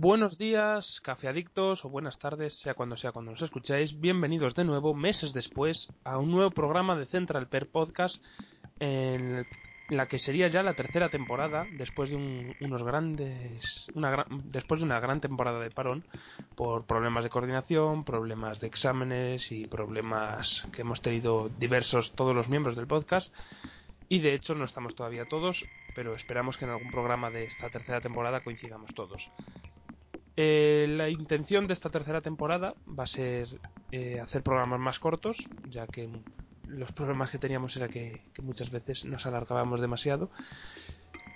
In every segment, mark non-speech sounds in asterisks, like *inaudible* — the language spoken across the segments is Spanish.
Buenos días, cafeadictos, o buenas tardes, sea cuando sea cuando nos escucháis. Bienvenidos de nuevo, meses después, a un nuevo programa de Central Per Podcast, en la que sería ya la tercera temporada, después de un- unos grandes, después de una gran temporada de parón, por problemas de coordinación, problemas de exámenes y problemas que hemos tenido diversos todos los miembros del podcast. Y de hecho no estamos todavía todos, pero esperamos que en algún programa de esta tercera temporada coincidamos todos. Eh, la intención de esta tercera temporada va a ser eh, hacer programas más cortos, ya que los problemas que teníamos era que, muchas veces nos alargábamos demasiado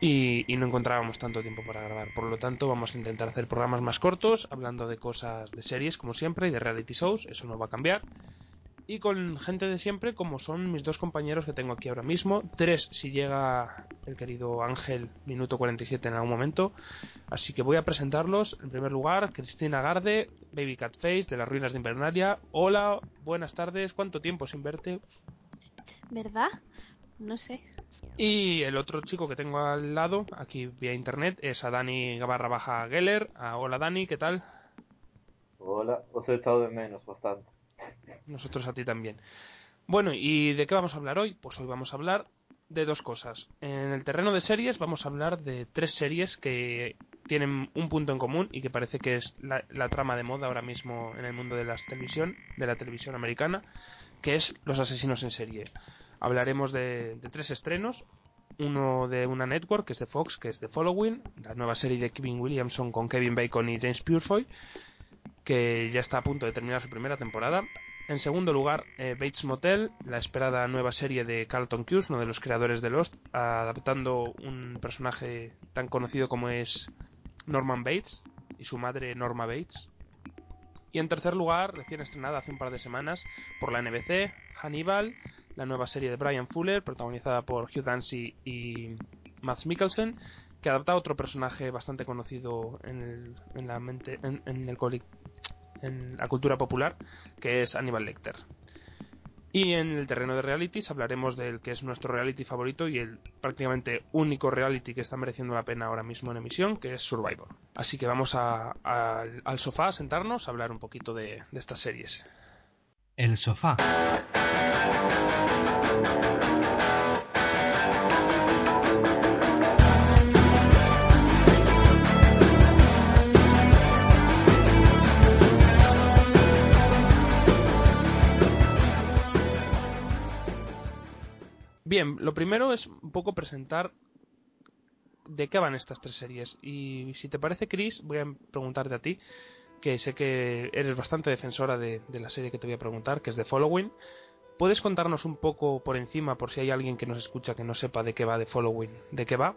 y no encontrábamos tanto tiempo para grabar. Por lo tanto, vamos a intentar hacer programas más cortos, hablando de cosas de series, como siempre, y de reality shows, eso no va a cambiar. Y con gente de siempre, como son mis dos compañeros que tengo aquí ahora mismo. Tres, si llega el querido Ángel, minuto 47 en algún momento. Así que voy a presentarlos. En primer lugar, Cristina Garde, Baby Cat Face, de las ruinas de Invernalia. Hola, buenas tardes. ¿Cuánto tiempo sin verte? ¿Verdad? No sé. Y el otro chico que tengo al lado, aquí vía internet, es a Dani barra baja Geller. Ah, hola Dani, ¿qué tal? Hola, os he echado de menos bastante. Nosotros a ti también. Bueno, ¿y de qué vamos a hablar hoy? Pues hoy vamos a hablar de dos cosas. En el terreno de series vamos a hablar de tres series que tienen un punto en común y que parece que es la, trama de moda ahora mismo en el mundo de la televisión, de la televisión americana, que es Los asesinos en serie. Hablaremos de, de tres estrenos, uno de una network que es de Fox, que es The Following, la nueva serie de Kevin Williamson con Kevin Bacon y James Purefoy, que ya está a punto de terminar su primera temporada. En segundo lugar, eh, Bates Motel, la esperada nueva serie de Carlton Cuse, uno de los creadores de Lost, adaptando un personaje tan conocido como es Norman Bates y su madre Norma Bates. Y en tercer lugar, recién estrenada hace un par de semanas por la NBC, Hannibal, la nueva serie de Brian Fuller, protagonizada por Hugh Dancy y Mads Mikkelsen, que adapta a otro personaje bastante conocido en, el, la mente, en, en el coli- en la cultura popular, que es Hannibal Lecter. Y en el terreno de realities hablaremos del que es nuestro reality favorito y el prácticamente único reality que está mereciendo la pena ahora mismo en emisión, que es Survivor. Así que vamos al sofá a sentarnos a hablar un poquito de estas series. El sofá. Bien, lo primero es un poco presentar de qué van estas tres series. Y si te parece, Chris, voy a preguntarte a ti, que sé que eres bastante defensora de, la serie que te voy a preguntar, que es The Following. ¿Puedes contarnos un poco por encima, por si hay alguien que nos escucha que no sepa de qué va The Following? ¿De qué va?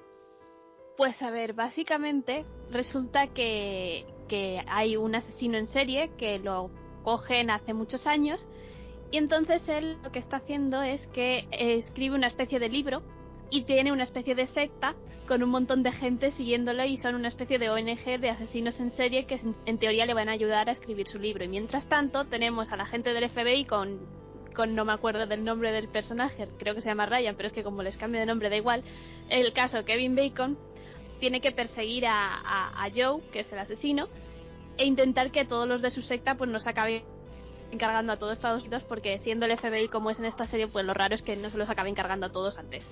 Pues a ver, básicamente resulta que hay un asesino en serie que lo cogen hace muchos años y entonces él lo que está haciendo es que eh, escribe una especie de libro y tiene una especie de secta con un montón de gente siguiéndolo y son una especie de ONG de asesinos en serie que en- teoría le van a ayudar a escribir su libro. Y mientras tanto tenemos a la gente del FBI con, con no me acuerdo del nombre del personaje, creo que se llama Ryan, pero es que como les cambio de nombre da igual, el caso Kevin Bacon, tiene que perseguir a, a, a Joe, que es el asesino, e intentar que todos los de su secta pues no se acaben encargando a todos Estados Unidos porque siendo el FBI como es en esta serie pues lo raro es que no se los acabe encargando a todos antes.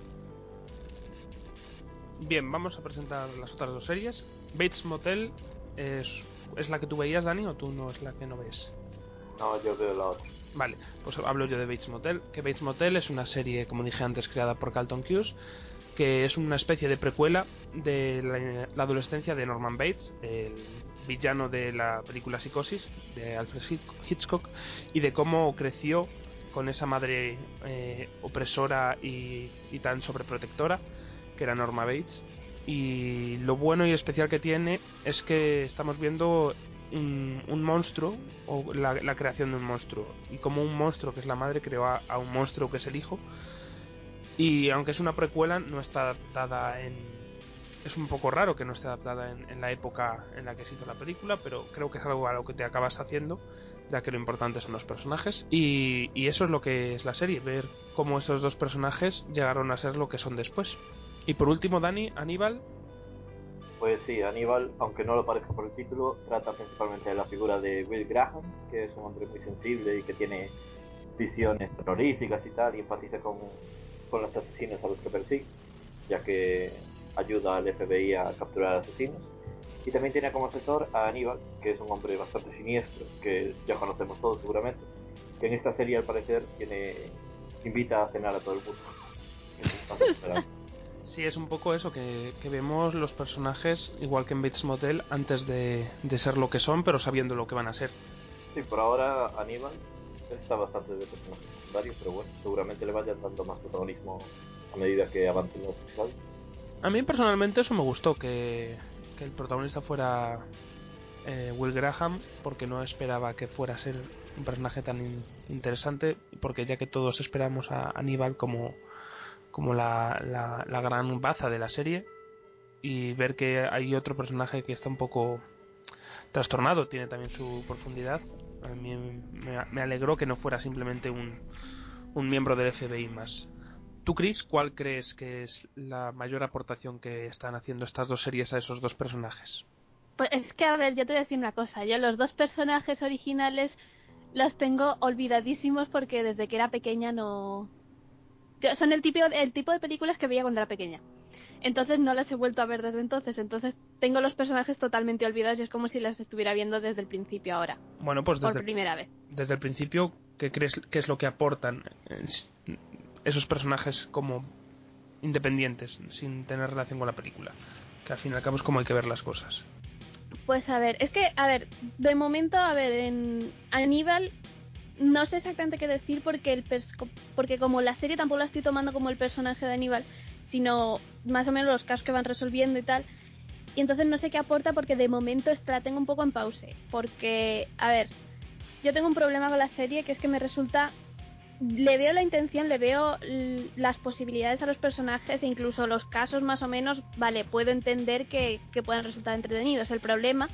Bien, vamos a presentar las otras dos series. Bates Motel es, es la que tú veías, Dani, o tú no es la que no ves. No, yo veo la otra. Vale, pues hablo yo de Bates Motel. Que Bates Motel es una serie, como dije antes, creada por Carlton Cuse, que es una especie de precuela de la, la adolescencia de Norman Bates, el villano de la película Psicosis de Alfred Hitchcock, y de cómo creció con esa madre eh, opresora y, tan sobreprotectora que era Norma Bates. Y lo bueno y especial que tiene es que estamos viendo un, un monstruo, o la, la creación de un monstruo. Y como un monstruo que es la madre creó a, a un monstruo que es el hijo. Y aunque es una precuela, no está adaptada en. Es un poco raro que no esté adaptada en, la época en la que se hizo la película, pero creo que es algo a lo que te acabas haciendo, ya que lo importante son los personajes. Y, y eso es lo que es la serie, ver cómo esos dos personajes llegaron a ser lo que son después. Y por último, Dani, Aníbal, Pues sí, Aníbal, aunque no lo parezca por el título, trata principalmente de la figura de Will Graham, que es un hombre muy sensible y que tiene visiones terroríficas y tal, y empatiza con, con los asesinos a los que persigue, ya que ayuda al FBI a capturar asesinos. Y también tiene como asesor a Aníbal, que es un hombre bastante siniestro, que ya conocemos todos seguramente, que en esta serie al parecer tiene invita a cenar a todo el mundo. *laughs* Sí, es un poco eso, que, que vemos los personajes, igual que en Bates Motel, antes de, de ser lo que son, pero sabiendo lo que van a ser. Sí, por ahora Aníbal está bastante de personaje secundario, pero bueno, seguramente le vayan dando más protagonismo a medida que avancen los episodios. A mí personalmente eso me gustó, que, el protagonista fuera eh, Will Graham, porque no esperaba que fuera a ser un personaje tan in- interesante, porque ya que todos esperamos a Aníbal como, como la, la, la gran baza de la serie, y ver que hay otro personaje que está un poco trastornado, tiene también su profundidad, a mí me, me alegró que no fuera simplemente un, un miembro del FBI más. ¿Tú, Chris, cuál crees que es la mayor aportación que están haciendo estas dos series a esos dos personajes? Pues es que, a ver, yo te voy a decir una cosa. Yo los dos personajes originales los tengo olvidadísimos porque desde que era pequeña no... Son el tipo, el tipo de películas que veía cuando era pequeña. Entonces no las he vuelto a ver desde entonces. Entonces tengo los personajes totalmente olvidados y es como si las estuviera viendo desde el principio ahora. Bueno, pues Por desde, primera vez. desde el principio, ¿qué crees que es lo que aportan esos personajes como independientes, sin tener relación con la película? Que al fin y al cabo es como hay que ver las cosas. Pues a ver, es que, a ver, de momento, a ver, en Aníbal no sé exactamente qué decir porque el pers- porque como la serie tampoco la estoy tomando como el personaje de Aníbal, sino más o menos los casos que van resolviendo y tal. Y entonces no sé qué aporta porque de momento la tengo un poco en pause. Porque, a ver, yo tengo un problema con la serie que es que me resulta... Le veo la intención, le veo las posibilidades a los personajes e incluso los casos más o menos, vale, puedo entender que, que puedan resultar entretenidos. El problema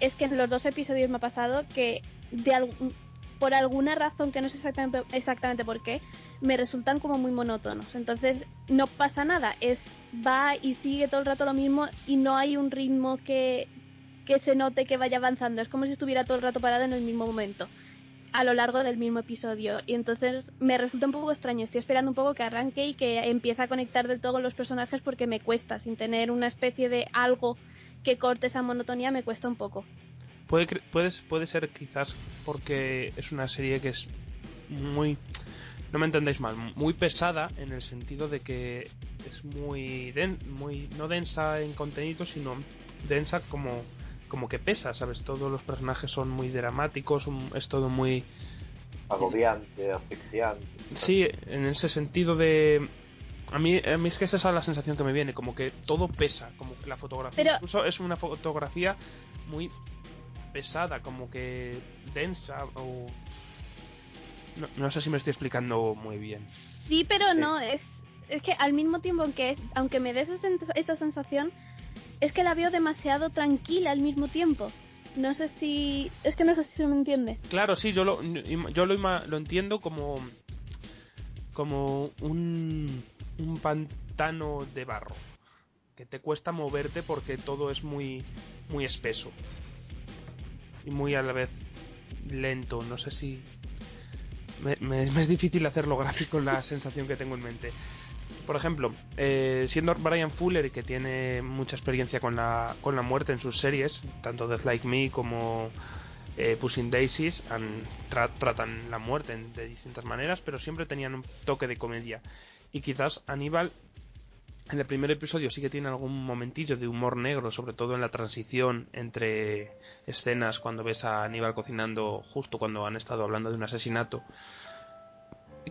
es que en los dos episodios me ha pasado que de por alguna razón que no sé exactamente, exactamente por qué, me resultan como muy monótonos. Entonces no pasa nada, es va y sigue todo el rato lo mismo y no hay un ritmo que, que se note que vaya avanzando. Es como si estuviera todo el rato parado en el mismo momento a lo largo del mismo episodio. Y entonces me resulta un poco extraño. Estoy esperando un poco que arranque y que empiece a conectar del todo los personajes porque me cuesta. Sin tener una especie de algo que corte esa monotonía me cuesta un poco. Puede, cre- puede, puede ser quizás porque es una serie que es muy... No me entendéis mal, muy pesada en el sentido de que es muy, den- muy no densa en contenido, sino densa como, como que pesa, ¿sabes? Todos los personajes son muy dramáticos, un- es todo muy... Agobiante, asfixiante. Sí, en ese sentido de... A mí, a mí es que esa es la sensación que me viene, como que todo pesa, como que la fotografía Pero- incluso es una fotografía muy pesada, como que densa o... No, no sé si me estoy explicando muy bien. sí pero Sí. no es es que al mismo tiempo que aunque me des esa sensación es que la veo demasiado tranquila al mismo tiempo no sé si es que no sé si se me entiende Claro, sí, yo lo, yo lo, lo entiendo como como un, un pantano de barro. que te cuesta moverte porque todo es muy, muy espeso. Y muy a la vez lento. No sé si. Me, me- me es difícil hacerlo gráfico la sensación que tengo en mente. Por ejemplo, eh, siendo Brian Fuller, que tiene mucha experiencia con la, con la muerte en sus series, tanto Death Like Me como eh, Pushing Daisies, han- tra- tratan la muerte de distintas maneras, pero siempre tenían un toque de comedia. Y quizás Aníbal, en el primer episodio, sí que tiene algún momentillo de humor negro, sobre todo en la transición entre escenas cuando ves a Aníbal cocinando justo cuando han estado hablando de un asesinato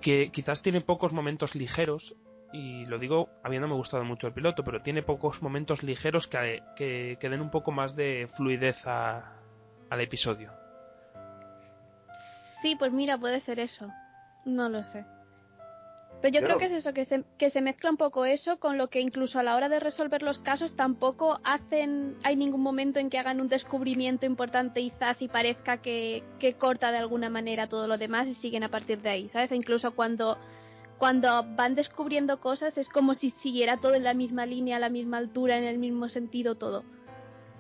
que quizás tiene pocos momentos ligeros y lo digo habiéndome gustado mucho el piloto pero tiene pocos momentos ligeros que, que, que den un poco más de fluidez a- al episodio Sí, pues mira, puede ser eso. No lo sé. Pero yo creo que es eso, que se, que se mezcla un poco eso con lo que incluso a la hora de resolver los casos tampoco hacen, hay ningún momento en que hagan un descubrimiento importante y zas y parezca que, que corta de alguna manera todo lo demás y siguen a partir de ahí, ¿sabes? E incluso cuando, cuando van descubriendo cosas es como si siguiera todo en la misma línea, a la misma altura, en el mismo sentido todo.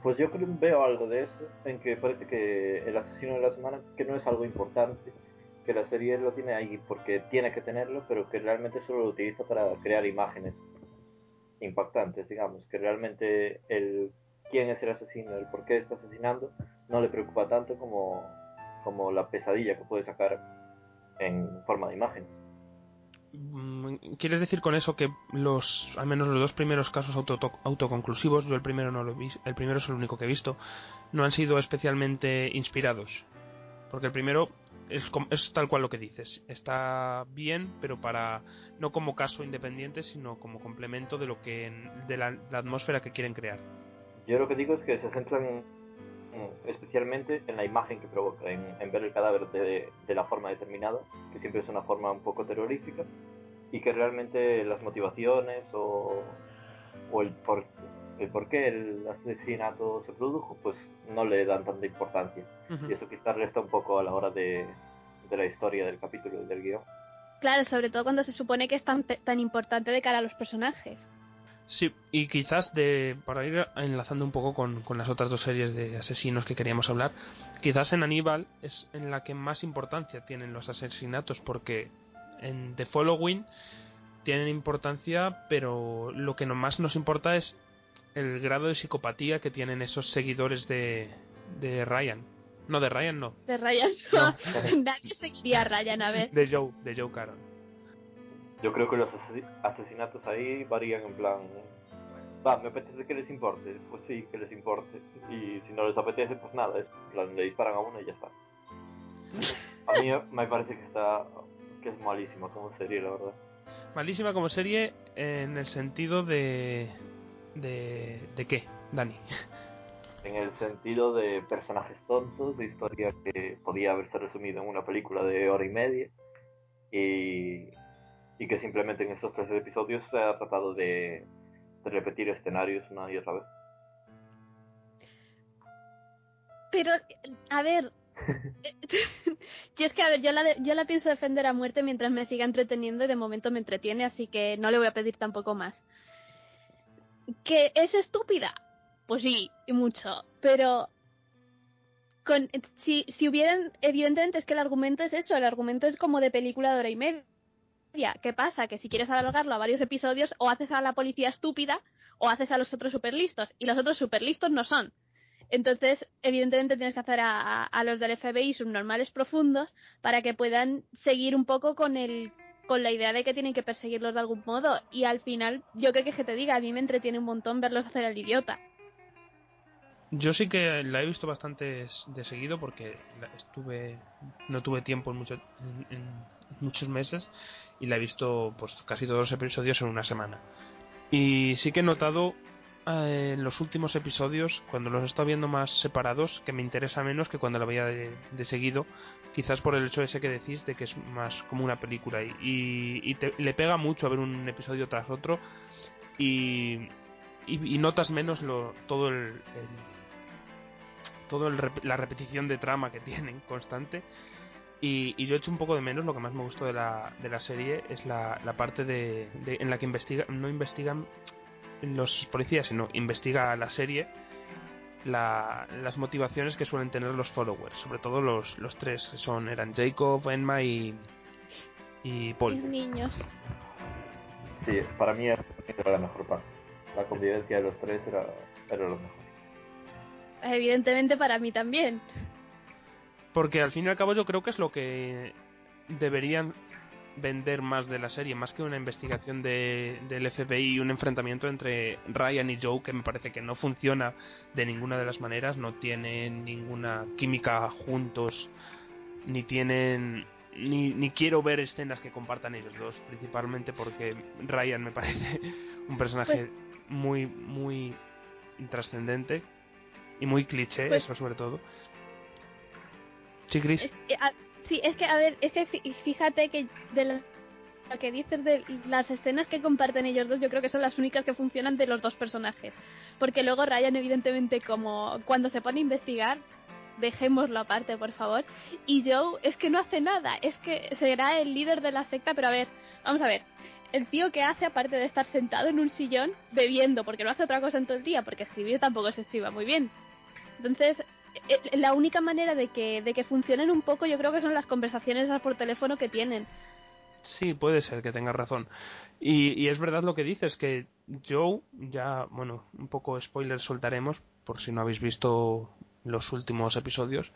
Pues yo creo veo algo de eso, en que parece que el asesino de la semana, que no es algo importante, que la serie lo tiene ahí porque tiene que tenerlo, pero que realmente solo lo utiliza para crear imágenes impactantes, digamos, que realmente el quién es el asesino, el por qué está asesinando, no le preocupa tanto como, como la pesadilla que puede sacar en forma de imágenes. Mm, ¿Quieres decir con eso que los, al menos los dos primeros casos auto, autoconclusivos, yo el primero no lo vi, el primero es el único que he visto, no han sido especialmente inspirados? Porque el primero es, es tal cual lo que dices, está bien, pero para no como caso independiente, sino como complemento de lo que de la, la atmósfera que quieren crear. Yo lo que digo es que se centran especialmente en la imagen que provoca, en, en ver el cadáver de, de la forma determinada, que siempre es una forma un poco terrorífica, y que realmente las motivaciones o, o el, por, el por qué el asesinato se produjo, pues no le dan tanta importancia. Y eso quizás resta un poco a la hora de, de la historia del capítulo y del guion. Claro, sobre todo cuando se supone que es tan, pe- tan importante de cara a los personajes. Sí, y quizás de para ir enlazando un poco con, con las otras dos series de asesinos que queríamos hablar, quizás en Aníbal es en la que más importancia tienen los asesinatos, porque en The Following tienen importancia, pero lo que más nos importa es el grado de psicopatía que tienen esos seguidores de, de Ryan. No, de Ryan no, De Ryan, *laughs* No. nadie seguiría a Ryan, a ver. de Joe, de Joe Caron. Yo creo que los asesi- asesinatos ahí varían en plan... Va, me apetece que les importe, pues sí, que les importe. Y si no les apetece, pues nada, es en plan, le disparan a uno y ya está. A mí me parece que está... que es malísima como serie, la verdad. Malísima como serie en el sentido de... ¿De, de qué, Dani? En el sentido de personajes tontos, de historia que podía haberse resumido en una película de hora y media. Y, y que simplemente en estos tres episodios se ha tratado de, de repetir escenarios una y otra vez. Pero, a ver. *laughs* yo es que, a ver, yo la, de- yo la pienso defender a muerte mientras me siga entreteniendo y de momento me entretiene, así que no le voy a pedir tampoco más. ¿Que es estúpida? Pues sí, y mucho. Pero. Con, si, si hubieran. Evidentemente es que el argumento es eso, el argumento es como de película de hora y media. ¿Qué pasa? Que si quieres alargarlo a varios episodios, o haces a la policía estúpida, o haces a los otros super listos. Y los otros super listos no son. Entonces, evidentemente tienes que hacer a, a- los del FBI subnormales profundos para que puedan seguir un poco con el con la idea de que tienen que perseguirlos de algún modo y al final yo creo que que te diga a mí me entretiene un montón verlos hacer el idiota Yo sí que la he visto bastante de seguido porque estuve no tuve tiempo en, mucho- en- en muchos meses y la he visto pues casi todos los episodios en una semana. Y sí que he notado eh, en los últimos episodios, cuando los he estado viendo más separados, que me interesa menos que cuando la veía de, de seguido, quizás por el hecho ese que decís de que es más como una película y, y, te- le pega mucho a ver un episodio tras otro y, y, notas menos lo, todo el, todo el la repetición de trama que tienen constante y, y yo echo un poco de menos lo que más me gustó de la, de la serie es la, la parte de, de- en la que investiga, no investigan los policías, sino investiga la serie, la- las motivaciones que suelen tener los followers, sobre todo los, los tres, que son, eran Jacob, Emma y, y Paul. niños. Sí, para mí era la mejor parte. La convivencia de los tres era, era lo mejor. Evidentemente para mí también. Porque al fin y al cabo yo creo que es lo que deberían vender más de la serie, más que una investigación de, del FBI y un enfrentamiento entre Ryan y Joe que me parece que no funciona de ninguna de las maneras, no tienen ninguna química juntos, ni tienen... Ni, ni quiero ver escenas que compartan ellos dos, principalmente porque Ryan me parece *laughs* un personaje muy, muy intrascendente y muy cliché, Pues- eso sobre todo. Sí. Es que, a- que, ver, es que fí- fíjate que lo que dices de las escenas que comparten ellos dos, yo creo que son las únicas que funcionan de los dos personajes. Porque luego Ryan, evidentemente, como cuando se pone a investigar, dejémoslo aparte, por favor. Y Joe es que no hace nada, es que será el líder de la secta, pero a ver, vamos a ver. El tío que hace, aparte de estar sentado en un sillón bebiendo, porque no hace otra cosa en todo el día, porque escribir tampoco se escriba muy bien. Entonces, la única manera de que, de que funcionen un poco yo creo que son las conversaciones por teléfono que tienen. Sí, puede ser que tengas razón. Y, y es verdad lo que dices, que Joe, ya, bueno, un poco spoiler soltaremos, por si no habéis visto los últimos episodios.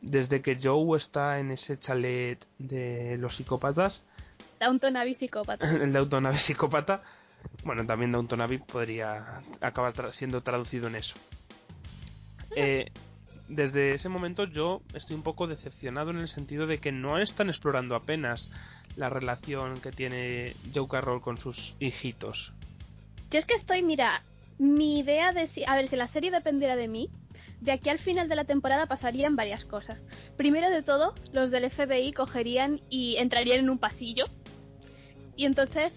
Desde que Joe está en ese chalet de los psicópatas, Downton Abbey psicópata. *laughs* el psicópata, bueno, también Downton Abbey podría acabar tra- siendo traducido en eso. Eh, desde ese momento yo estoy un poco decepcionado en el sentido de que no están explorando apenas la relación que tiene Joe Carroll con sus hijitos. Yo es que estoy, mira, mi idea de si, a ver, si la serie dependiera de mí, de aquí al final de la temporada pasarían varias cosas. Primero de todo, los del FBI cogerían y entrarían en un pasillo y entonces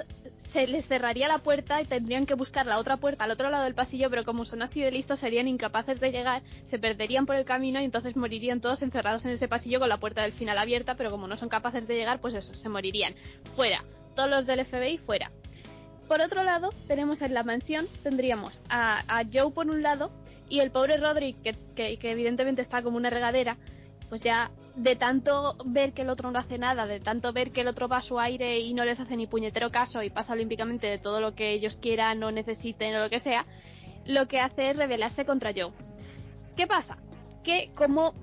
se les cerraría la puerta y tendrían que buscar la otra puerta al otro lado del pasillo, pero como son así de listos serían incapaces de llegar, se perderían por el camino y entonces morirían todos encerrados en ese pasillo con la puerta del final abierta, pero como no son capaces de llegar, pues eso, se morirían. Fuera, todos los del FBI fuera. Por otro lado, tenemos en la mansión, tendríamos a, a Joe por un lado y el pobre Roderick, que, que, que evidentemente está como una regadera, pues ya de tanto ver que el otro no hace nada, de tanto ver que el otro va a su aire y no les hace ni puñetero caso y pasa olímpicamente de todo lo que ellos quieran o necesiten o lo que sea, lo que hace es rebelarse contra Joe. ¿Qué pasa? Que como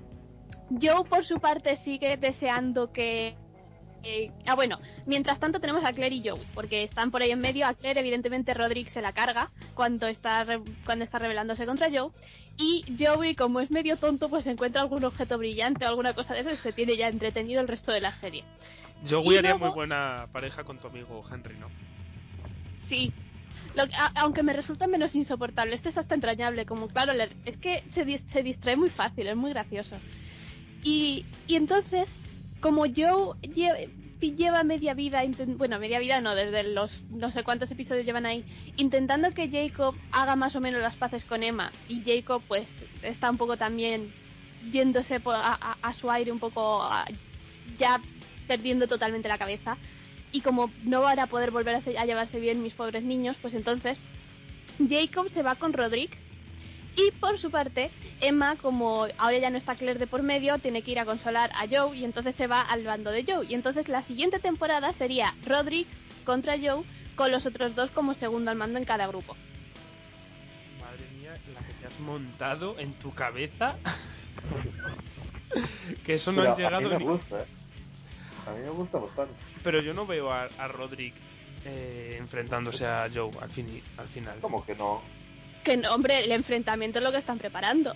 Joe por su parte sigue deseando que... eh, ah, bueno, mientras tanto tenemos a Claire y Joe, porque están por ahí en medio. A Claire, evidentemente, Roderick se la carga cuando está, re- cuando está rebelándose contra Joe. Y Joey, como es medio tonto, pues encuentra algún objeto brillante o alguna cosa de eso y se tiene ya entretenido el resto de la serie. Joey haría luego- muy buena pareja con tu amigo Henry, ¿no? Sí. Lo que- a- aunque me resulta menos insoportable, este es hasta entrañable, como claro, es que se, se distrae muy fácil, es muy gracioso. Y, y entonces, como Joe lle- lleva media vida, bueno, media vida no, desde los no sé cuántos episodios llevan ahí, intentando que Jacob haga más o menos las paces con Emma, y Jacob pues está un poco también yéndose a, su aire un poco ya perdiendo totalmente la cabeza y como no van a poder volver a, a llevarse bien mis pobres niños, pues entonces Jacob se va con Roderick y por su parte Emma, como ahora ya no está Claire de por medio, tiene que ir a consolar a Joe y entonces se va al bando de Joe. Y entonces la siguiente temporada sería Roderick contra Joe con los otros dos como segundo al mando en cada grupo. Madre mía, la que te has montado en tu cabeza. *laughs* que eso no Pero ha llegado a mí me ni- gusta, ¿eh? A mí me gusta bastante. Pero yo no veo a, a Roderick eh, enfrentándose a Joe al, fin, al final. Como que no. Que no, hombre, el enfrentamiento es lo que están preparando.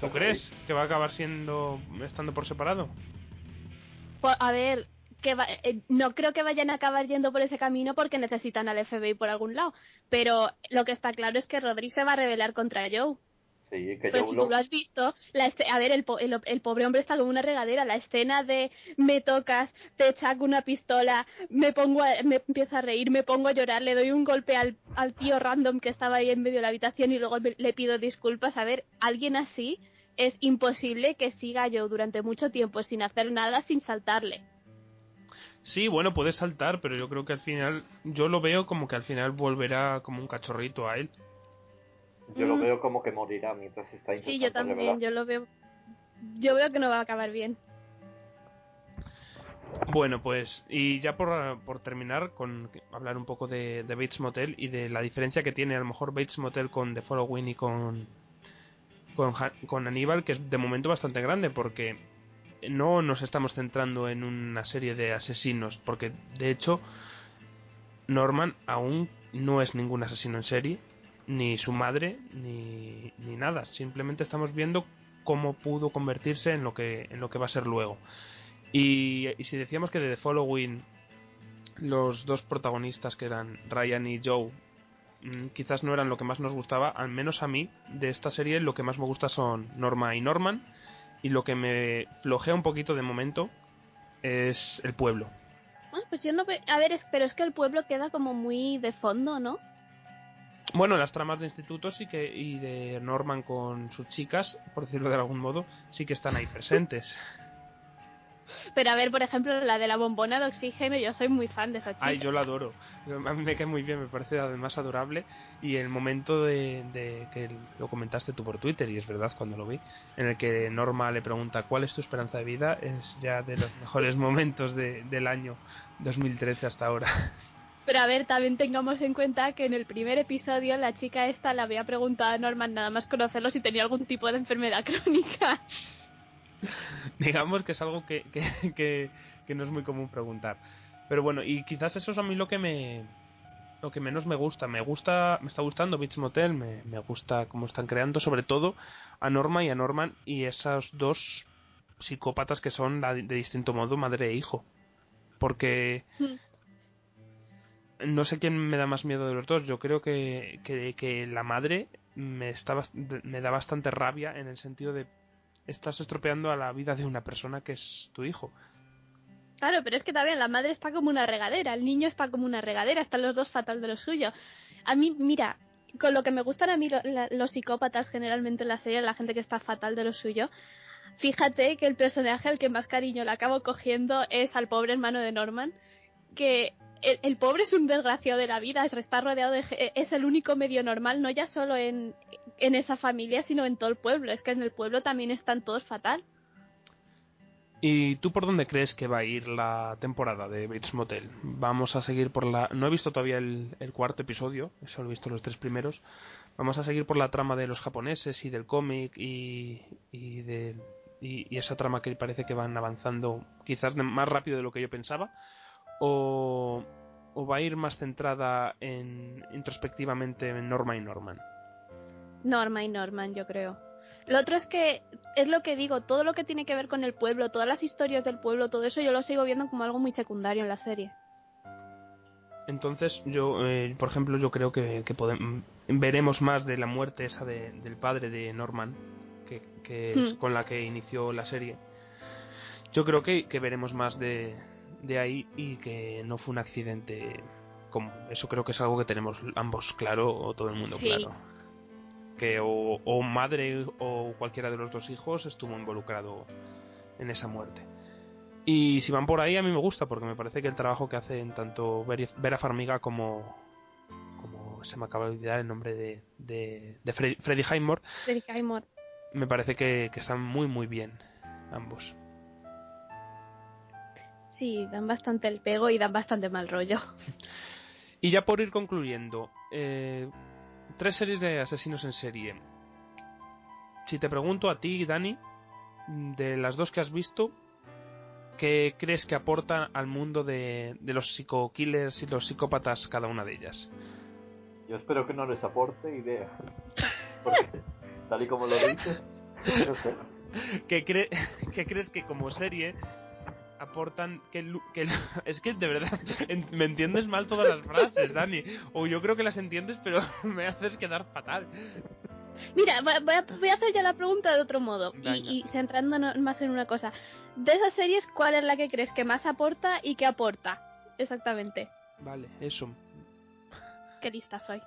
¿Tú crees que va a acabar siendo estando por separado? Pues, a ver, que va- eh, no creo que vayan a acabar yendo por ese camino porque necesitan al FBI por algún lado. Pero lo que está claro es que Roderick se va a rebelar contra Joe. Sí, que Pues yo si lo... tú lo has visto, la este- a ver, el, po- el, el pobre hombre está como una regadera. La escena de me tocas, te saco una pistola, me pongo a- me empiezo a reír, me pongo a llorar, le doy un golpe al, al tío random que estaba ahí en medio de la habitación y luego me- le pido disculpas. A ver, alguien así es imposible que siga yo durante mucho tiempo sin hacer nada, sin saltarle. Sí, bueno, puede saltar, pero yo creo que al final, yo lo veo como que al final volverá como un cachorrito a él. Yo lo veo como que morirá mientras está intentando Sí, yo también, revelar. yo lo veo. Yo veo que no va a acabar bien. Bueno, pues, y ya por, por terminar, con hablar un poco de, de Bates Motel y de la diferencia que tiene a lo mejor Bates Motel con The Following y con, con, con Aníbal, que es de momento bastante grande, porque no nos estamos centrando en una serie de asesinos, porque de hecho Norman aún no es ningún asesino en serie, ni su madre, ni, ni nada. Simplemente estamos viendo cómo pudo convertirse en lo que, en lo que va a ser luego. Y, y si decíamos que de The Following los dos protagonistas que eran Ryan y Joe mm, quizás no eran lo que más nos gustaba, al menos a mí de esta serie lo que más me gusta son Norma y Norman y lo que me flojea un poquito de momento es el pueblo. Pues yo no. A ver, pero es que el pueblo queda como muy de fondo, ¿no? Bueno, las tramas de instituto sí que y de Norman con sus chicas, por decirlo de algún modo, sí que están ahí presentes. Pero a ver, por ejemplo, la de la bombona de oxígeno, yo soy muy fan de esa chica. Ay, yo la adoro. A mí me cae muy bien, me parece además adorable. Y el momento de, de que lo comentaste tú por Twitter, y es verdad cuando lo vi, en el que Norma le pregunta cuál es tu esperanza de vida, es ya de los mejores *laughs* momentos de- del año 2013 hasta ahora. Pero a ver, también tengamos en cuenta que en el primer episodio la chica esta le había preguntado a Norman nada más conocerlo si tenía algún tipo de enfermedad *laughs* crónica. Digamos que es algo que, que, que, que no es muy común preguntar. Pero bueno, y quizás eso es a mí lo que me lo que menos me gusta. Me gusta, me está gustando Beach Motel, me, me gusta cómo están creando, sobre todo a Norma y a Norman y esos dos psicópatas que son de distinto modo madre e hijo. Porque no sé quién me da más miedo de los dos. Yo creo que, que, que la madre me, está, me da bastante rabia en el sentido de estás estropeando a la vida de una persona que es tu hijo. Claro, pero es que también la madre está como una regadera, el niño está como una regadera, están los dos fatal de lo suyo. A mí, mira, con lo que me gustan a mí los psicópatas generalmente en la serie, la gente que está fatal de lo suyo, fíjate que el personaje al que más cariño le acabo cogiendo es al pobre hermano de Norman, que el, pobre es un desgraciado de la vida, es- está rodeado de... ge- es el único medio normal, no ya solo en, esa familia, sino en todo el pueblo. Es que en el pueblo también están todos fatal. ¿Y tú por dónde crees que va a ir la temporada de Bates Motel? Vamos a seguir por la... No he visto todavía el, cuarto episodio, solo he visto los tres primeros. Vamos a seguir por la trama de los japoneses y del cómic y, y, esa trama que parece que van avanzando quizás más rápido de lo que yo pensaba. O, o va a ir más centrada en introspectivamente en Norma y Norman. Norma y Norman, yo creo. Lo otro es que, es lo que digo, todo lo que tiene que ver con el pueblo, todas las historias del pueblo, todo eso yo lo sigo viendo como algo muy secundario en la serie. Entonces, yo, eh, por ejemplo, yo creo que, veremos más de la muerte esa de- del padre de Norman, que, que es Hmm. con la que inició la serie. Yo creo que, que veremos más de, de ahí y que no fue un accidente. Como, eso creo que es algo que tenemos ambos claro, o todo el mundo Sí. claro. Que o, o madre o cualquiera de los dos hijos estuvo involucrado en esa muerte. Y si van por ahí, a mí me gusta, porque me parece que el trabajo que hacen tanto Vera Farmiga como. como se me acaba de olvidar el nombre de, de, de Freddy, Freddy Highmore. me parece que, que están muy, muy bien, ambos. Sí, dan bastante el pego y dan bastante mal rollo. Y ya por ir concluyendo, eh, tres series de asesinos en serie. Si te pregunto a ti, Dani, de las dos que has visto, ¿qué crees que aportan al mundo de, de los psico-killers y los psicópatas cada una de ellas? Yo espero que no les aporte ideas. Porque, tal y como lo dices, *laughs* no sé. ¿Qué, cre- *laughs* qué crees que como serie aportan que, lu- que *laughs* es que de verdad me entiendes mal todas las frases Dani o yo creo que las entiendes pero *laughs* me haces quedar fatal Mira, voy a, voy a hacer ya la pregunta de otro modo y centrándonos más en una cosa. De esas series, ¿cuál es la que crees que más aporta y qué aporta? Exactamente. vale eso Qué lista soy.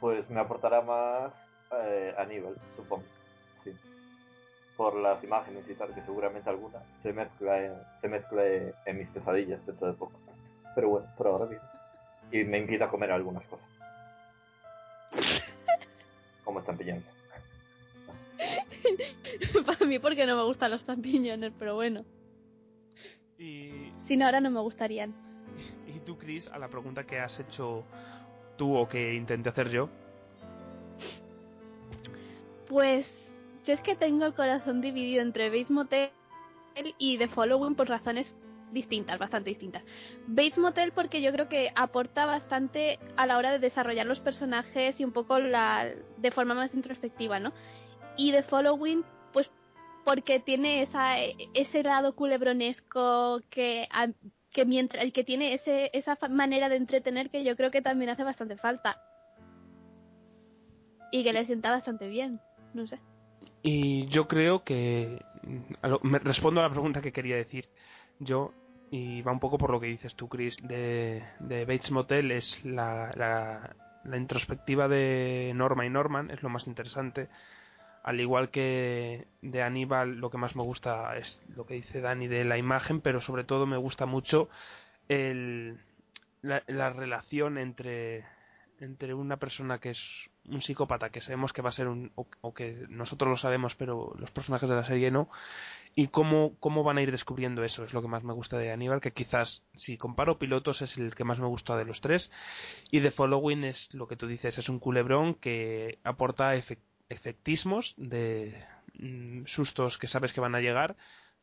Pues me aportará más eh, Aníbal, supongo. Por las imágenes y tal, que seguramente alguna se mezcla en, se mezcle en mis pesadillas dentro de poco. Pero bueno, por ahora bien. Y me invita a comer algunas cosas. *laughs* Como champiñones. *laughs* Para mí porque no me gustan los champiñones, pero bueno. Y, Si no, ahora no me gustarían. y tú, Chris, a la pregunta que has hecho tú o que intenté hacer yo, Pues yo es que tengo el corazón dividido entre Bates Motel y The Following por razones distintas, bastante distintas. Bates Motel porque yo creo que aporta bastante a la hora de desarrollar los personajes y un poco la de forma más introspectiva, ¿no? Y The Following pues porque tiene esa ese lado culebronesco que que mientras el que tiene ese esa manera de entretener que yo creo que también hace bastante falta. Y que le sienta bastante bien, no sé. Y yo creo que mm, me respondo a la pregunta que quería decir yo y va un poco por lo que dices tú, Chris, de, de Bates Motel es la, la, la introspectiva de Norma y Norman es lo más interesante. Al igual que de Aníbal, lo que más me gusta es lo que dice Dani de la imagen, pero sobre todo me gusta mucho el, la, la relación entre, entre una persona que es un psicópata, que sabemos que va a ser un. o, que nosotros lo sabemos, pero los personajes de la serie no, y cómo, cómo van a ir descubriendo eso, es lo que más me gusta de Aníbal, que quizás, si comparo pilotos, es el que más me gusta de los tres, y The Following es lo que tú dices, es un culebrón que aporta efec- efectismos de mm, sustos que sabes que van a llegar,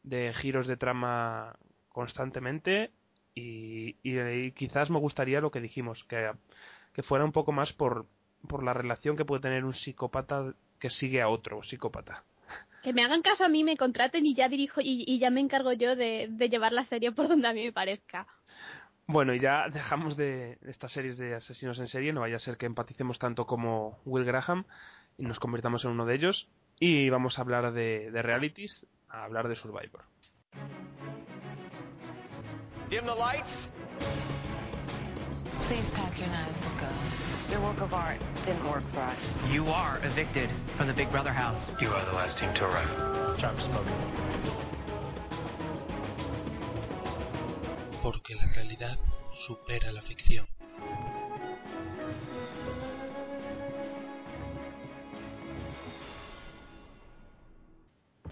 de giros de trama constantemente, y, y, y quizás me gustaría lo que dijimos, que, que fuera un poco más por, por la relación que puede tener un psicópata que sigue a otro psicópata. Que me hagan caso a mí, me contraten y ya dirijo y, y ya me encargo yo de, de llevar la serie por donde a mí me parezca. Bueno, y ya dejamos de estas series de asesinos en serie, no vaya a ser que empaticemos tanto como Will Graham y nos convirtamos en uno de ellos. Y vamos a hablar de, de realities, a hablar de Survivor. Dim the lights. Please pack your knives and go. Your work of art didn't work for us. You are evicted from the Big Brother house. You are the last team to arrive. Trump Porque la calidad supera la ficción.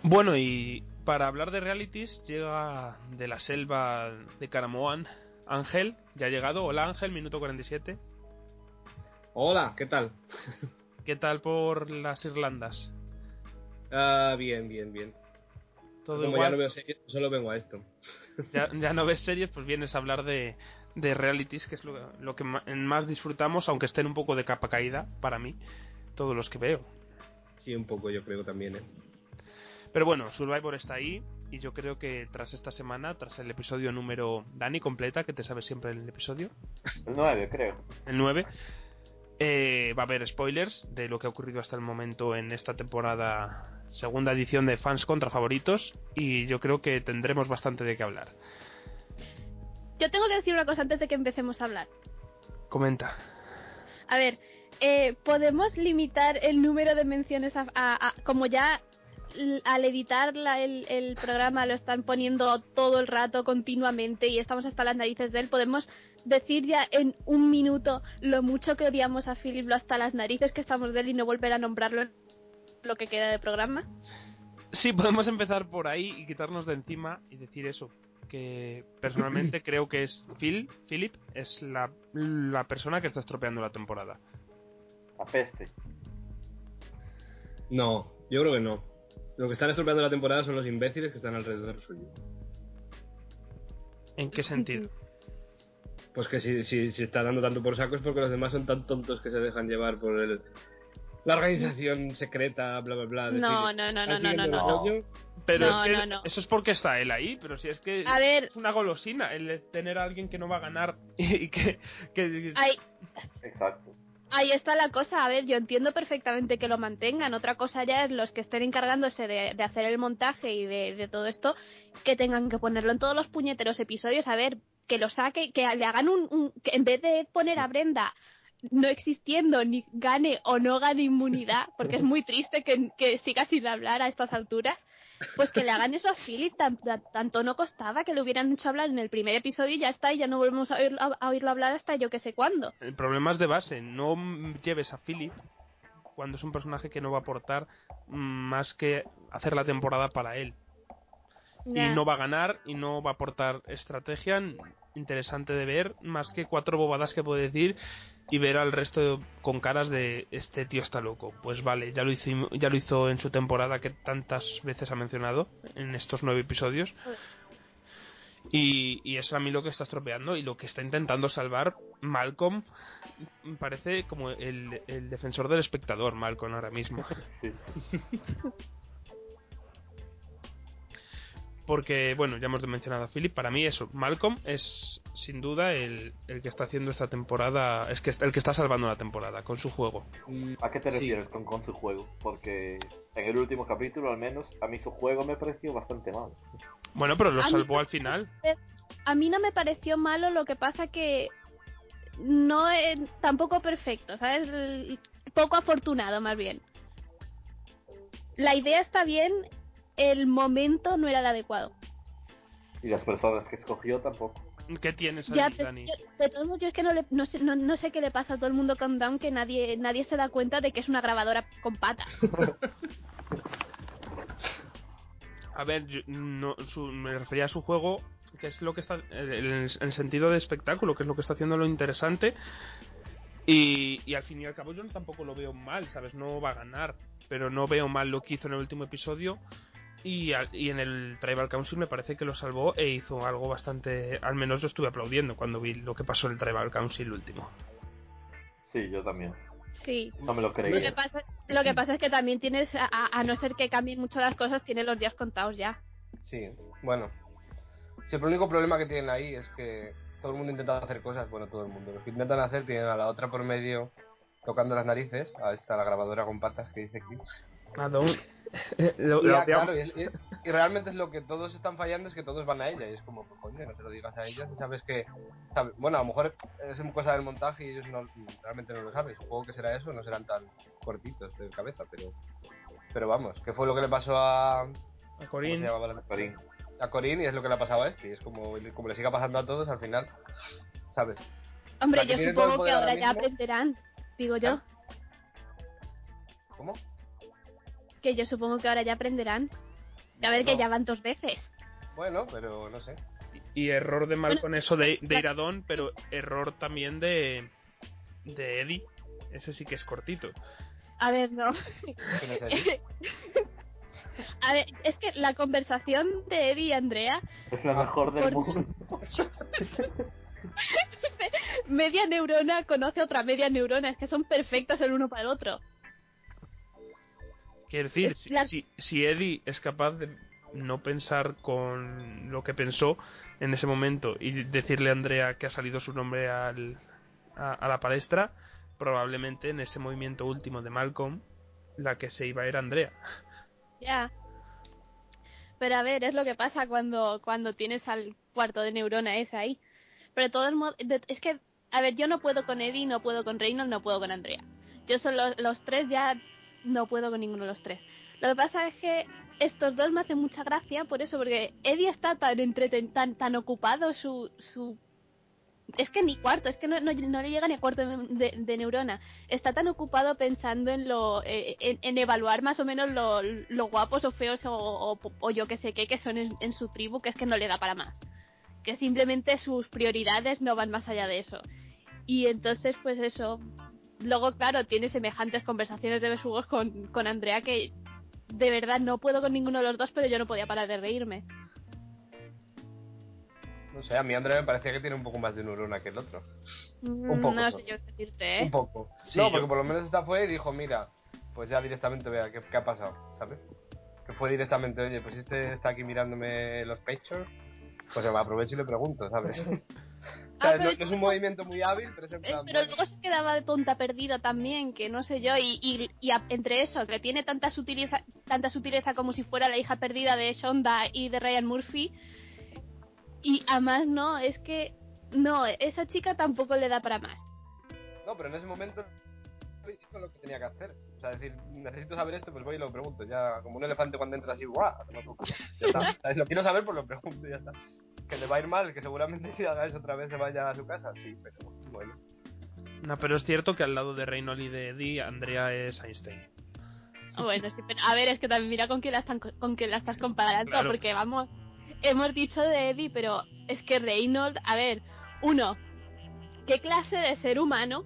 Bueno, y para hablar de realities llega de la selva de Caramoan Ángel, ya ha llegado. Hola Ángel, minuto 47. Hola, ¿qué tal? ¿Qué tal por las Irlandas? Ah, bien, bien, bien. Todo Como igual. ya no veo series, solo vengo a esto. ya, *laughs* ya no ves series, pues vienes a hablar de, de realities, que es lo, lo que más disfrutamos, aunque estén un poco de capa caída para mí, todos los que veo. Sí, un poco yo creo también, ¿eh? Pero bueno, Survivor está ahí y yo creo que tras esta semana, tras el episodio número Dani completa, que te sabes siempre el episodio, El 9, creo. el 9, eh, va a haber spoilers de lo que ha ocurrido hasta el momento en esta temporada, segunda edición de Fans contra Favoritos, y yo creo que tendremos bastante de qué hablar. Yo tengo que decir una cosa antes de que empecemos a hablar. Comenta. A ver, eh, podemos limitar el número de menciones a, a- a- como ya al editar la- el, el programa lo están poniendo todo el rato continuamente y estamos hasta las narices de él, podemos decir ya en un minuto lo mucho que odiamos a Philip, lo hasta las narices que estamos de él y no volver a nombrarlo en lo que queda de programa. Sí, podemos empezar por ahí y quitarnos de encima y decir eso. Que personalmente *clears throat* creo que es Phil, Philip, es la, la persona que está estropeando la temporada. La peste. No, yo creo que no. Lo que están estropeando la temporada son los imbéciles que están alrededor suyo. ¿En qué sentido? *laughs* Pues que si, si, si está dando tanto por saco es porque los demás son tan tontos que se dejan llevar por el, la organización secreta, bla, bla, bla. de No, no, no, ¿Están no, no, no, no. rollo? Pero No, es que no, no. eso es porque está él ahí, pero si es que A ver, es una golosina el tener a alguien que no va a ganar *laughs* y que... que ahí, Exacto. Ahí está la cosa, a ver, yo entiendo perfectamente que lo mantengan, otra cosa ya es los que estén encargándose de, de hacer el montaje y de, de todo esto, que tengan que ponerlo en todos los puñeteros episodios, a ver, que lo saque, que le hagan un, que en vez de poner a Brenda no existiendo ni gane o no gane inmunidad, porque es muy triste que, siga sin hablar a estas alturas, pues que le hagan eso a Philip, tan- tan- tanto no costaba que le hubieran hecho hablar en el primer episodio y ya está, y ya no volvemos a, oírlo- a oírlo hablar hasta yo que sé cuándo. El problema es de base. No lleves a Philip cuando es un personaje que no va a aportar mm, más que hacer la temporada para él. Y no va a ganar y no va a aportar estrategia interesante de ver, más que cuatro bobadas que puede decir y ver al resto con caras de este tío está loco. Pues vale, ya lo hizo, ya lo hizo en su temporada que tantas veces ha mencionado en estos nueve episodios. Y, y es a mí lo que está estropeando y lo que está intentando salvar Malcolm parece como el, el defensor del espectador, Malcolm ahora mismo. *laughs* Sí. *laughs* Porque, bueno, ya hemos mencionado a Philip, para mí eso, Malcolm es sin duda el, el que está haciendo esta temporada, es que el que está salvando la temporada con su juego. Mm, ¿A qué te sí. refieres con, con su juego? Porque en el último capítulo, al menos, a mí su juego me pareció bastante mal. Bueno, pero lo A salvó al final. A mí no me pareció malo, lo que pasa que no es tampoco perfecto, ¿sabes? Poco afortunado, más bien. La idea está bien, el momento no era el adecuado. Y las personas que escogió tampoco. ¿Qué tienes Ya, ahí, pero Dani? yo- de todos modos, yo es que no, le- no, sé, no, no sé qué le pasa a todo el mundo con Down, que nadie, nadie se da cuenta de que es una grabadora con patas. *laughs* A ver, yo- no, su- me refería a su juego, que es lo que está, el, el- el sentido de espectáculo, que es lo que está haciendo lo interesante. Y, y al fin y al cabo yo tampoco lo veo mal, ¿sabes? No va a ganar, pero no veo mal lo que hizo en el último episodio. Y, al- y en el Tribal Council me parece que lo salvó e hizo algo bastante... Al menos yo estuve aplaudiendo cuando vi lo que pasó en el Tribal Council último. Sí, yo también. Sí. No me lo Lo que, pasa, lo que pasa es que también tienes, a, a no ser que cambien mucho las cosas, tienes los días contados ya. Sí, bueno. Sí, el único problema que tienen ahí es que todo el mundo intenta hacer cosas, bueno, todo el mundo. Los que intentan hacer tienen a la otra por medio tocando las narices, a esta la grabadora con patas que dice Chris. *laughs* Lo- Y, lo ya, claro, y, y- y realmente es lo que todos están fallando es que todos van a ella y es como, pues, coño, no te lo digas a ellas y sabes que, sabe- bueno, a lo mejor es una cosa del montaje y ellos no, realmente no lo saben, supongo que será eso, no serán tan cortitos de cabeza, pero pero vamos, ¿qué fue lo que le pasó a, a ¿cómo Corín. la- a Corín y es lo que le ha pasado a este, y es como, como le siga pasando a todos al final, ¿sabes? Hombre, que yo supongo que ahora ahora ya aprenderán, digo yo. ¿Cómo? Que yo supongo que ahora ya aprenderán. A ver, que ya van dos veces. Bueno, pero no sé. Y error de Malcolm Bueno, eso de, de Iradón, pero error también de, de Eddie. Ese sí que es cortito. A ver, no. *laughs* A ver, es que la conversación de Eddie y Andrea, Es la mejor del por- mundo. *laughs* media neurona conoce otra media neurona, es que son perfectos el uno para el otro. Quiero decir, si, la- si, si Eddie es capaz de no pensar con lo que pensó en ese momento y decirle a Andrea que ha salido su nombre al, a, a la palestra, probablemente en ese movimiento último de Malcolm, la que se iba era Andrea. Ya. Pero a ver, es lo que pasa cuando, cuando tienes al cuarto de neurona ese ahí. Pero de todos modos, de- es que, a ver, yo no puedo con Eddie, no puedo con Reynolds, no puedo con Andrea. Yo son los, los tres, ya no puedo con ninguno de los tres. Lo que pasa es que estos dos me hacen mucha gracia por eso, porque Eddie está tan entreten, tan, tan ocupado su, su es que ni cuarto, es que no, no, le llega ni a cuarto de, de- neurona. Está tan ocupado pensando en lo eh, en, evaluar más o menos lo, lo guapos o feos o, o, yo que sé qué que son en su tribu que es que no le da para más. Que simplemente sus prioridades no van más allá de eso. Y entonces, pues eso. Luego, claro, tiene semejantes conversaciones de besugos con, con Andrea que de verdad no puedo con ninguno de los dos, pero yo no podía parar de reírme. No sé, a mí Andrea me parecía que tiene un poco más de neurona que el otro. Un poco No sé yo qué decirte, ¿eh? Un poco. Sí, no, yo- porque por lo menos esta fue y dijo, mira, pues ya directamente vea qué, qué ha pasado, ¿sabes? Que fue directamente, oye, pues este está aquí mirándome los pechos, pues me aprovecho y le pregunto, ¿sabes? *laughs* O sea, Ah, pero no, no es un movimiento muy hábil, pero es en plan, pero bueno, luego se quedaba de tonta perdida también, que no sé yo, y, y, y a- entre eso, que tiene tanta sutileza, tanta sutileza como si fuera la hija perdida de Shonda y de Ryan Murphy, y además no, es que no, esa chica tampoco le da para más. No, pero en ese momento hizo lo que tenía que hacer. O sea, decir, necesito saber esto, pues voy y lo pregunto. Ya, como un elefante cuando entra así, ¡guau! Ya está. ¿Sabes? Lo quiero saber, pues lo pregunto y ya está. Que le va a ir mal, que seguramente *laughs* si haga eso otra vez se vaya a su casa, sí, pero bueno. No, pero es cierto que al lado de Reynolds y de Eddie, Andrea es Einstein. Bueno, sí, pero a ver, es que también mira con quién la, están, con quién la estás comparando, Claro. porque vamos, hemos dicho de Eddie, pero es que Reynolds, a ver, uno, ¿qué clase de ser humano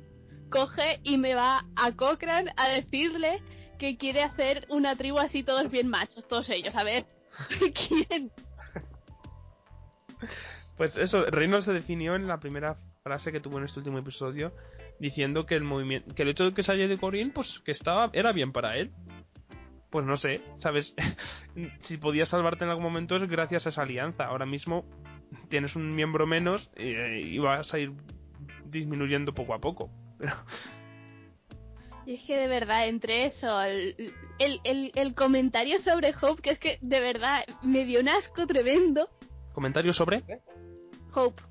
coge y me va a Cochrane a decirle que quiere hacer una tribu así todos bien machos, todos ellos? A ver, *laughs* ¿quién? Pues eso, Reynolds se definió en la primera frase que tuvo en este último episodio diciendo que el movimiento, que el hecho de que saliera de Corín, pues que estaba, era bien para él. Pues no sé, sabes, *laughs* si podías salvarte en algún momento es gracias a esa alianza. Ahora mismo tienes un miembro menos eh, y vas a ir disminuyendo poco a poco. Pero *laughs* Y es que de verdad, entre eso, el, el, el, el comentario sobre Hope, que es que de verdad me dio un asco tremendo. comentarios sobre Hope,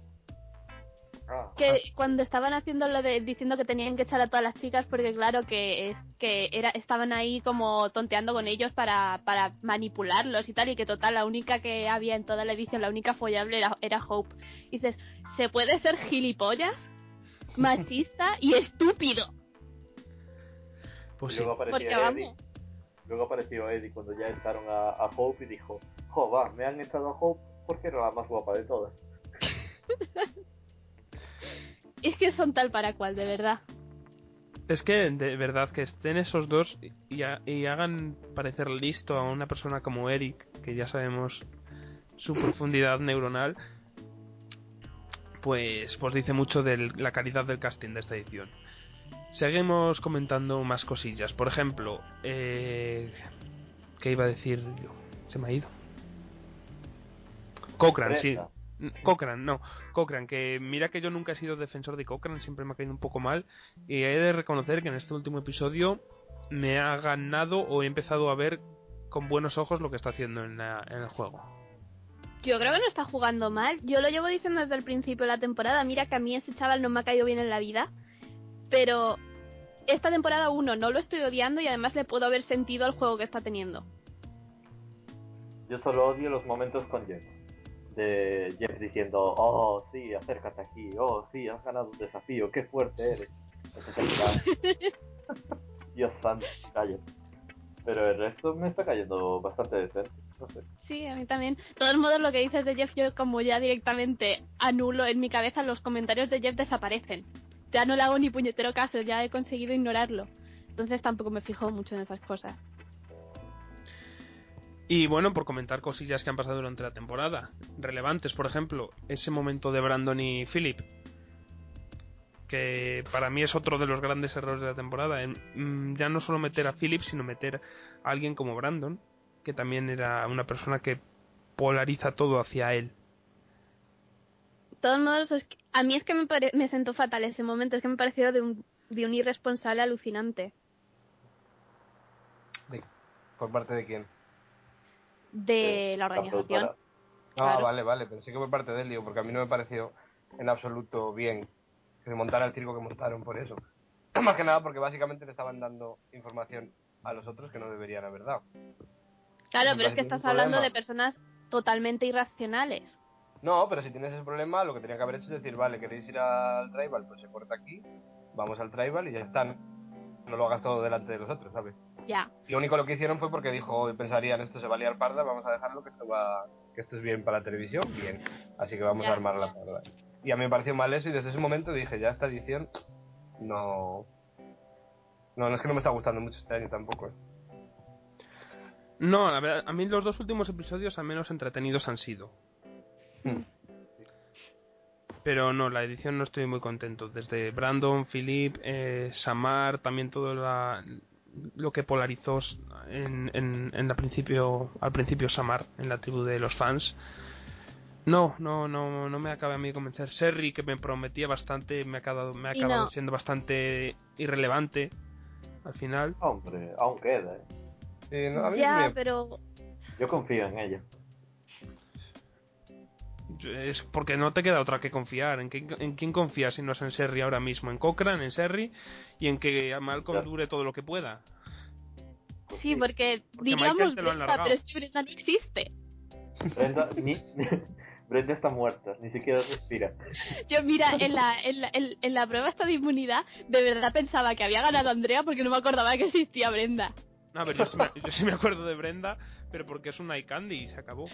Ah, que cuando estaban haciendo lo de diciendo que tenían que echar a todas las chicas porque claro que es que era estaban ahí como tonteando con ellos para para manipularlos y tal y que total la única que había en toda la edición la única follable era, era Hope. Y dices se puede ser gilipollas machista y estúpido pues luego apareció porque Eddie. vamos Luego apareció Eddie cuando ya entraron a, a Hope y dijo, jo, va, me han echado a Hope porque era la más guapa de todas. *laughs* es que son tal para cual de verdad Es que de verdad que estén esos dos y, ha- y hagan parecer listo a una persona como Eric, que ya sabemos su profundidad neuronal, pues, pues dice mucho de la calidad del casting de esta edición. Seguimos comentando más cosillas. Por ejemplo, eh, ¿qué iba a decir yo? Se me ha ido. Cochrane, sí. Cochrane, no. Cochrane, que mira que yo nunca he sido defensor de Cochrane, siempre me ha caído un poco mal. Y he de reconocer que en este último episodio me ha ganado o he empezado a ver con buenos ojos lo que está haciendo en, la- en el juego. Yo creo que no está jugando mal. Yo lo llevo diciendo desde el principio de la temporada. Mira que a mí ese chaval no me ha caído bien en la vida. Pero esta temporada, uno, no lo estoy odiando y además le puedo haber sentido al juego que está teniendo. Yo solo odio los momentos con Jeff. De Jeff diciendo, oh, sí, acércate aquí, oh, sí, has ganado un desafío, qué fuerte eres. *laughs* Dios santo, cállate. Pero el resto me está cayendo bastante decente, no sé. Sí, a mí también. De todos modos, lo que dices de Jeff, yo como ya directamente anulo en mi cabeza, los comentarios de Jeff desaparecen. Ya no le hago ni puñetero caso, ya he conseguido ignorarlo. Entonces tampoco me fijo mucho en esas cosas. Y bueno, por comentar cosillas que han pasado durante la temporada. Relevantes, por ejemplo, ese momento de Brandon y Philip. Que para mí es otro de los grandes errores de la temporada. mm, ya no solo meter a Philip, sino meter a alguien como Brandon. Que también era una persona que polariza todo hacia él. De todos modos, es que- a mí es que me, pare- me sentó fatal ese momento, es que me pareció de un, de un irresponsable alucinante. De- ¿Por parte de quién? De Eh, la organización. Ah, Claro. vale, vale, pensé que por parte de Elio, porque a mí no me pareció en absoluto bien que se montara el circo que montaron por eso. *clears throat* Más que nada porque básicamente le estaban dando información a los otros que no deberían haber dado. Claro, pero es que estás hablando problema. de personas totalmente irracionales. No, pero si tienes ese problema, lo que tenía que haber hecho es decir, vale, queréis ir al tribal, pues se corta aquí, vamos al tribal y ya están. No lo hagas todo delante de los otros, ¿sabes? Ya. Lo único lo que hicieron fue porque dijo, pensarían, esto se va a liar parda, vamos a dejarlo que esto va, que esto es bien para la televisión, bien. Así que vamos Ya. a armar la parda. Y a mí me pareció mal eso y desde ese momento dije, ya esta edición no... No, no es que no me está gustando mucho este año tampoco. ¿eh? No, la verdad, a mí los dos últimos episodios al menos entretenidos han sido. Hmm. Pero no, la edición no estoy muy contento. Desde Brandon, Philip, eh, Samar, también todo la- lo que polarizó en, en, en la principio, al principio Samar, en la tribu de los fans. No, no, no, no me acaba a mí de convencer. Serry, que me prometía bastante, me ha acabado, me ha acabado no. siendo bastante irrelevante al final. Hombre, aún queda, ¿eh? Sí, no, a mí Ya, me- pero Yo confío en ella. Es porque no te queda otra que confiar. ¿En, qué- en quién confías si no es en Serri ahora mismo? En Cochran, en Serri y en que Malcolm Ya. dure todo lo que pueda. Sí, porque, Porque diríamos Brenda, largado. pero es que Brenda no existe. Brenda, ni... *laughs* Brenda está muerta, ni siquiera respira. Yo, mira, en la, en, la, en, en la prueba esta de inmunidad, de verdad pensaba que había ganado Andrea porque no me acordaba que existía Brenda. No, a ver, yo sí, me, yo sí me acuerdo de Brenda, pero porque es un eye candy y se acabó.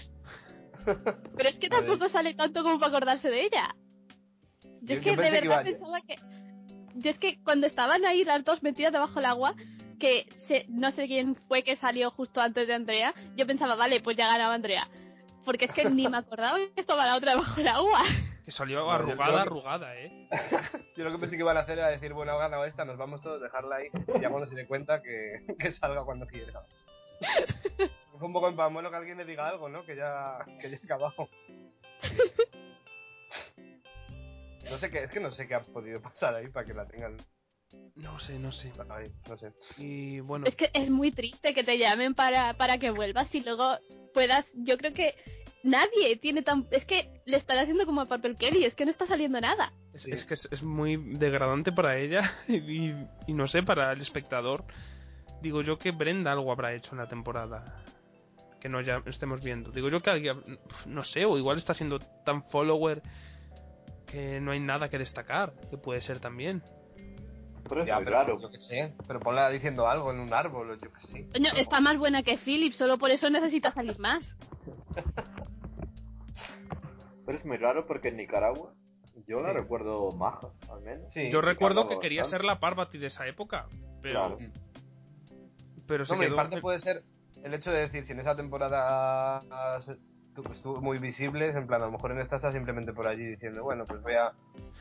Pero es que tampoco sale tanto como para acordarse de ella. Yo, Yo- es que yo de que verdad pensaba que... Yo es que cuando estaban ahí las dos metidas debajo del agua, que se- no sé quién fue que salió justo antes de Andrea, yo pensaba, vale, pues ya ganaba Andrea. Porque es que ni me acordaba que estaba la otra debajo del agua. Que salió arrugada, que- arrugada, ¿eh? *laughs* Yo lo que pensé que iban a hacer era decir, bueno, ha ganado esta, nos vamos todos, dejarla ahí, y ya cuando se dé cuenta que, *laughs* que salga cuando quiera. *laughs* Fue un poco en pamuelo que alguien le diga algo, ¿no? Que ya, que ya ha acabado. No sé qué, es que no sé qué ha podido pasar ahí para que la tengan No sé, no sé. ahí, no sé. Y bueno, Es que es muy triste que te llamen para, para que vuelvas y luego puedas. Yo creo que nadie tiene tan. Es que le están haciendo como a Papel Kelly, es que no está saliendo nada. es, es que es, es muy degradante para ella *laughs* y, y no sé, para el espectador. Digo yo que Brenda algo habrá hecho en la temporada que no ya estemos viendo. Digo yo que alguien, no sé, o igual está siendo tan follower que no hay nada que destacar, que puede ser también. Pero Ya, raro. yo qué sé, pero ponla diciendo algo en un árbol, o yo qué sé. Coño, está más buena que Philip, solo por eso necesita salir más. *laughs* Pero es muy raro porque en Nicaragua yo la Sí. recuerdo maja, al menos. Sí. Yo recuerdo que quería ser la Parvati de esa época, pero Claro. pero se Hombre, en quedó parte puede ser el hecho de decir si en esa temporada se- estuvo muy visible, en plan, a lo mejor en esta está simplemente por allí diciendo, bueno, pues voy a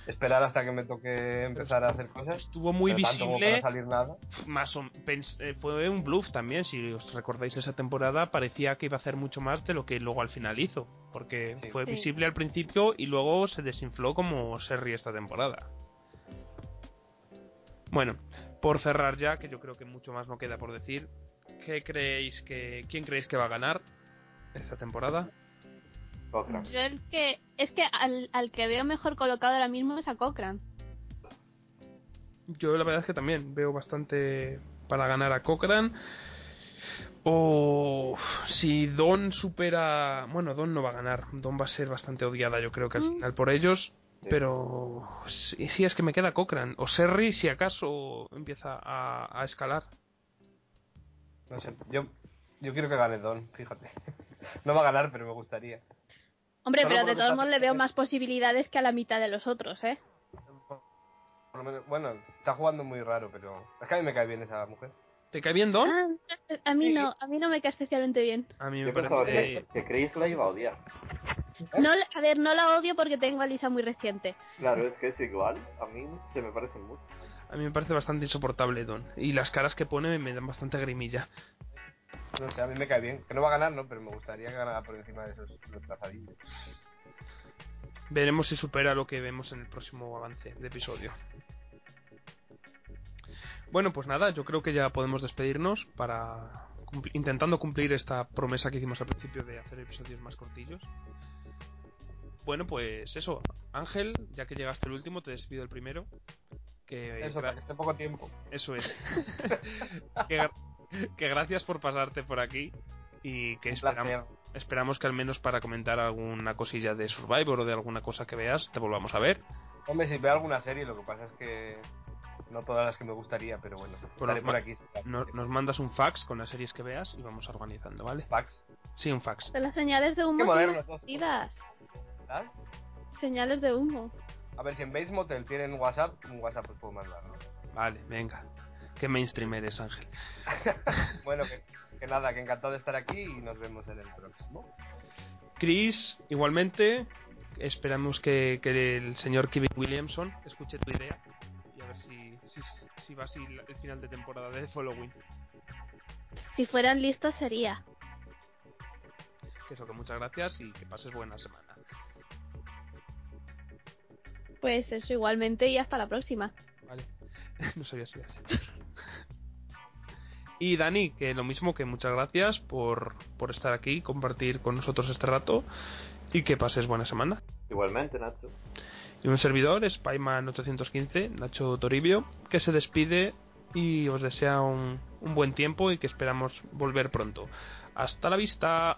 esperar hasta que me toque empezar a hacer cosas. estuvo muy visible salir nada. más o eh, fue un bluff también si os recordáis esa temporada parecía que iba a hacer mucho más de lo que luego al final hizo porque Sí. fue Sí. visible al principio y luego se desinfló como Serri esta temporada bueno por cerrar ya que yo creo que mucho más no queda por decir ¿qué creéis que quién creéis que va a ganar esta temporada? Yo el que. Es que al, al que veo mejor colocado ahora mismo es a Cochran. Yo la verdad es que también veo bastante para ganar a Cochran. O si Don supera... Bueno, Don no va a ganar. Don va a ser bastante odiada yo creo que al Mm. final por ellos. Pero sí, sí, es que me queda Cochran. O Serri si acaso empieza a, a escalar. No sé, yo, yo quiero que gane Don, fíjate. *laughs* No va a ganar, pero me gustaría. Hombre, Solo pero de todos modos le veo más posibilidades que a la mitad de los otros, ¿eh? Por lo menos, bueno, está jugando muy raro, pero es que a mí me cae bien esa mujer. ¿Te cae bien Don? Ah, a mí no, a mí no me cae especialmente bien. A mí me Yo pensaba que, parece... que Chris la iba a odiar. No, a ver, no la odio porque tengo a Lisa muy reciente. Claro, es que es igual. A mí se me parecen mucho. A mí me parece bastante insoportable Don. Y las caras que pone me dan bastante grimilla. No sé, a mí me cae bien. Que no va a ganar, ¿no? Pero me gustaría que ganara por encima de esos retrasadillos. Veremos si supera lo que vemos en el próximo avance de episodio. Bueno, pues nada, yo creo que ya podemos despedirnos para intentando cumplir esta promesa que hicimos al principio de hacer episodios más cortillos. Bueno, pues eso, Ángel, ya que llegaste el último, te despido el primero. Que Eso, que esté poco tiempo. eso es. *laughs* que, *laughs* que gracias por pasarte por aquí y que esperamos, que al menos para comentar alguna cosilla de Survivor o de alguna cosa que veas te volvamos a ver. Hombre, si veo alguna serie, lo que pasa es que no todas las que me gustaría, pero bueno, estaré nos por aquí. No- nos mandas un fax con las series que veas y vamos organizando, ¿vale? Fax. Sí, un fax. De las señales de humo son. ¿verdad? Señales de humo. A ver, si en Base Motel tienen WhatsApp, un WhatsApp os puedo mandar, ¿no? Vale, venga. Qué mainstream eres, Ángel. *laughs* bueno, que, que nada, que encantado de estar aquí y nos vemos en el próximo. Chris, igualmente, esperamos que, que el señor Kevin Williamson escuche tu idea y a ver si, si, si va así el final de temporada de Following. Si fueran listos sería. Que eso, que muchas gracias y que pases buena semana. Pues eso igualmente y hasta la próxima. Vale. *laughs* no sabía si iba a ser. Y Dani, que lo mismo que muchas gracias por, por estar aquí, compartir con nosotros este rato y que pases buena semana. Igualmente, Nacho. Y un servidor, Spyman815, Nacho Toribio, que se despide y os desea un, un buen tiempo y que esperamos volver pronto. Hasta la vista.